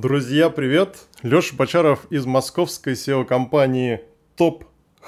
Друзья, привет! Леша Бочаров из московской SEO-компании Top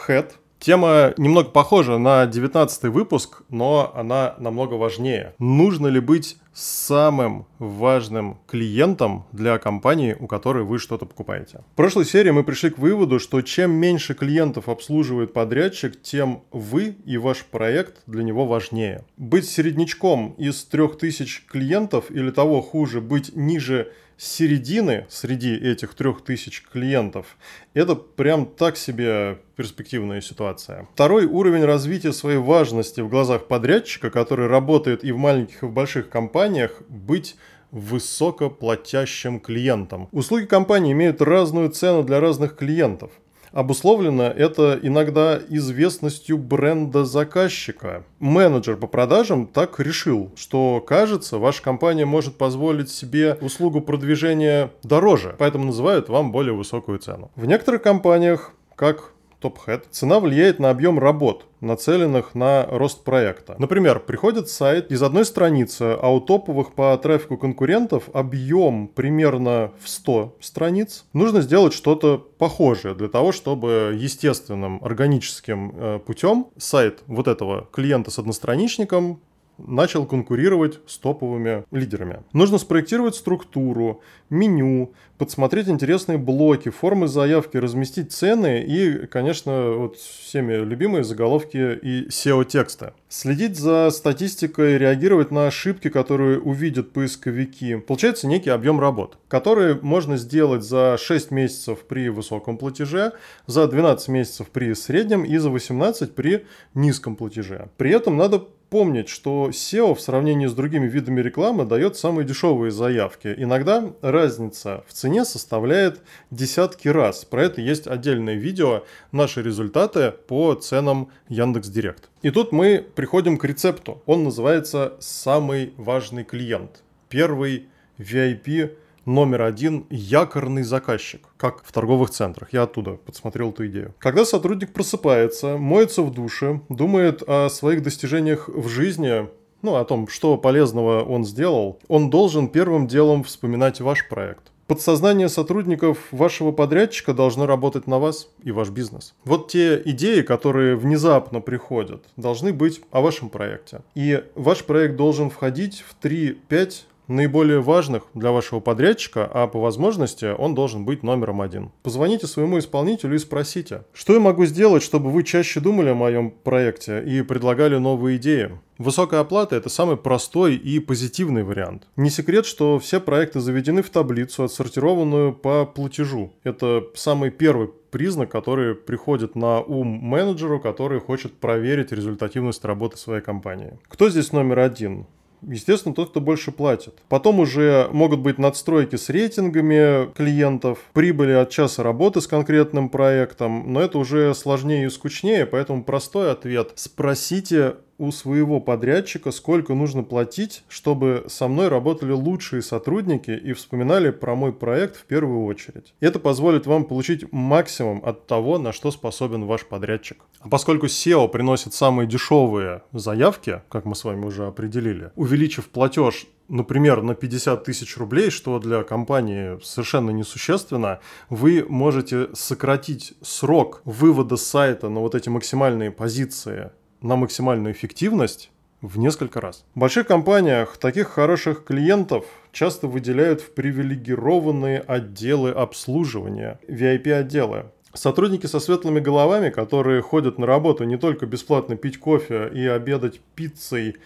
Head. Тема немного похожа на 19 выпуск, но она намного важнее. Нужно ли быть самым важным клиентом для компании, у которой вы что-то покупаете? В прошлой серии мы пришли к выводу, что чем меньше клиентов обслуживает подрядчик, тем вы и ваш проект для него важнее. Быть середнячком из 3000 клиентов или того хуже, быть ниже середины среди этих трех тысяч клиентов, это прям так себе перспективная ситуация. Второй уровень развития своей важности в глазах подрядчика, который работает и в маленьких, и в больших компаниях, быть высокоплатящим клиентом. Услуги компании имеют разную цену для разных клиентов. Обусловлено это иногда известностью бренда заказчика. Менеджер по продажам так решил, что, кажется, ваша компания может позволить себе услугу продвижения дороже, поэтому называют вам более высокую цену. В некоторых компаниях, как TopHead, цена влияет на объем работ, нацеленных на рост проекта. Например, приходит сайт из одной страницы, а у топовых по трафику конкурентов объем примерно в 100 страниц. Нужно сделать что-то похожее для того, чтобы естественным органическим э, путем сайт вот этого клиента с одностраничником начал конкурировать с топовыми лидерами. Нужно спроектировать структуру, меню, подсмотреть интересные блоки, формы заявки, разместить цены и, конечно, вот всеми любимые заголовки и SEO-текста. Следить за статистикой, реагировать на ошибки, которые увидят поисковики. Получается некий объем работ, который можно сделать за 6 месяцев при высоком платеже, за 12 месяцев при среднем и за 18 при низком платеже. При этом надо помнить, что SEO в сравнении с другими видами рекламы дает самые дешевые заявки. Иногда разница в цене составляет десятки раз. Про это есть отдельное видео, наши результаты по ценам Яндекс.Директ. И тут мы приходим к рецепту. Он называется «Самый важный клиент». Первый VIP номер один – якорный заказчик, как в торговых центрах. Я оттуда подсмотрел эту идею. Когда сотрудник просыпается, моется в душе, думает о своих достижениях в жизни, ну, о том, что полезного он сделал, он должен первым делом вспоминать ваш проект. Подсознание сотрудников вашего подрядчика должно работать на вас и ваш бизнес. Вот те идеи, которые внезапно приходят, должны быть о вашем проекте. И ваш проект должен входить в 3-5 наиболее важных для вашего подрядчика, а по возможности он должен быть номером один. Позвоните своему исполнителю и спросите, что я могу сделать, чтобы вы чаще думали о моем проекте и предлагали новые идеи. Высокая оплата – это самый простой и позитивный вариант. Не секрет, что все проекты заведены в таблицу, отсортированную по платежу. Это самый первый признак, который приходит на ум менеджеру, который хочет проверить результативность работы своей компании. Кто здесь номер один? Естественно, тот, кто больше платит. Потом уже могут быть надстройки с рейтингами клиентов, прибыли от часа работы с конкретным проектом, но это уже сложнее и скучнее, поэтому простой ответ. Спросите у своего подрядчика, сколько нужно платить, чтобы со мной работали лучшие сотрудники и вспоминали про мой проект в первую очередь. Это позволит вам получить максимум от того, на что способен ваш подрядчик. А поскольку SEO приносит самые дешевые заявки, как мы с вами уже определили, увеличив платеж например, на 50 тысяч рублей, что для компании совершенно несущественно, вы можете сократить срок вывода сайта на вот эти максимальные позиции на максимальную эффективность в несколько раз. В больших компаниях таких хороших клиентов часто выделяют в привилегированные отделы обслуживания, VIP-отделы. Сотрудники со светлыми головами, которые ходят на работу не только бесплатно пить кофе и обедать пиццей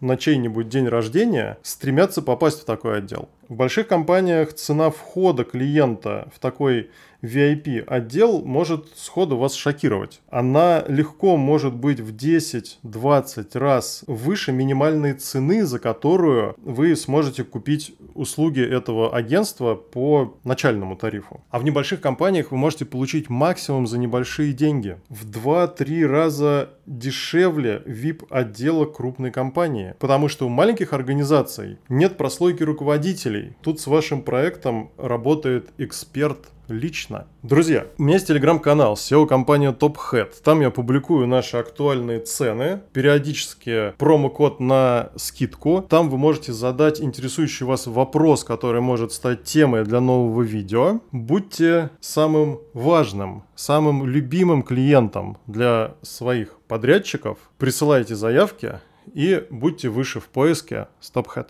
на чей-нибудь день рождения, стремятся попасть в такой отдел. В больших компаниях цена входа клиента в такой VIP-отдел может сходу вас шокировать. Она легко может быть в 10-20 раз выше минимальной цены, за которую вы сможете купить услуги этого агентства по начальному тарифу. А в небольших компаниях вы можете получить максимум за небольшие деньги. В 2-3 раза дешевле VIP-отдела крупной компании. Потому что у маленьких организаций нет прослойки руководителей. Тут с вашим проектом работает эксперт лично. Друзья, у меня есть телеграм-канал SEO-компания Top Head. Там я публикую наши актуальные цены, периодически промокод на скидку. Там вы можете задать интересующий вас вопрос, который может стать темой для нового видео. Будьте самым важным, самым любимым клиентом для своих подрядчиков. Присылайте заявки и будьте выше в поиске StopHead.